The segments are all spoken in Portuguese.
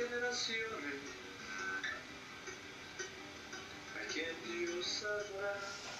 generaciones a quien Dios habrá.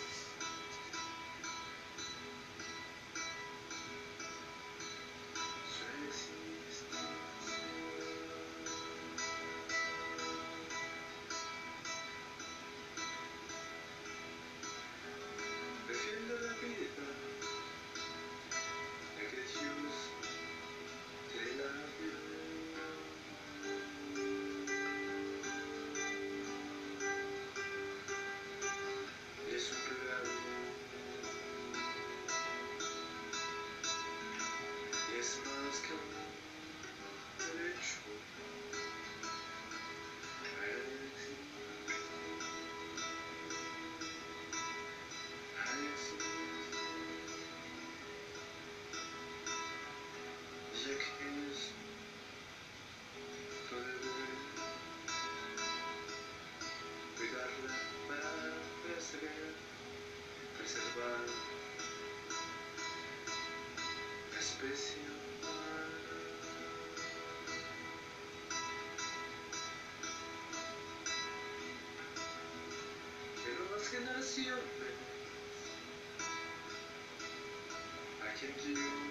y es más que un derecho a elegir. A existir. Ya que es tu deber cuidarla para preservar la especie Aşkınları sıyırdı. do. giyiyor.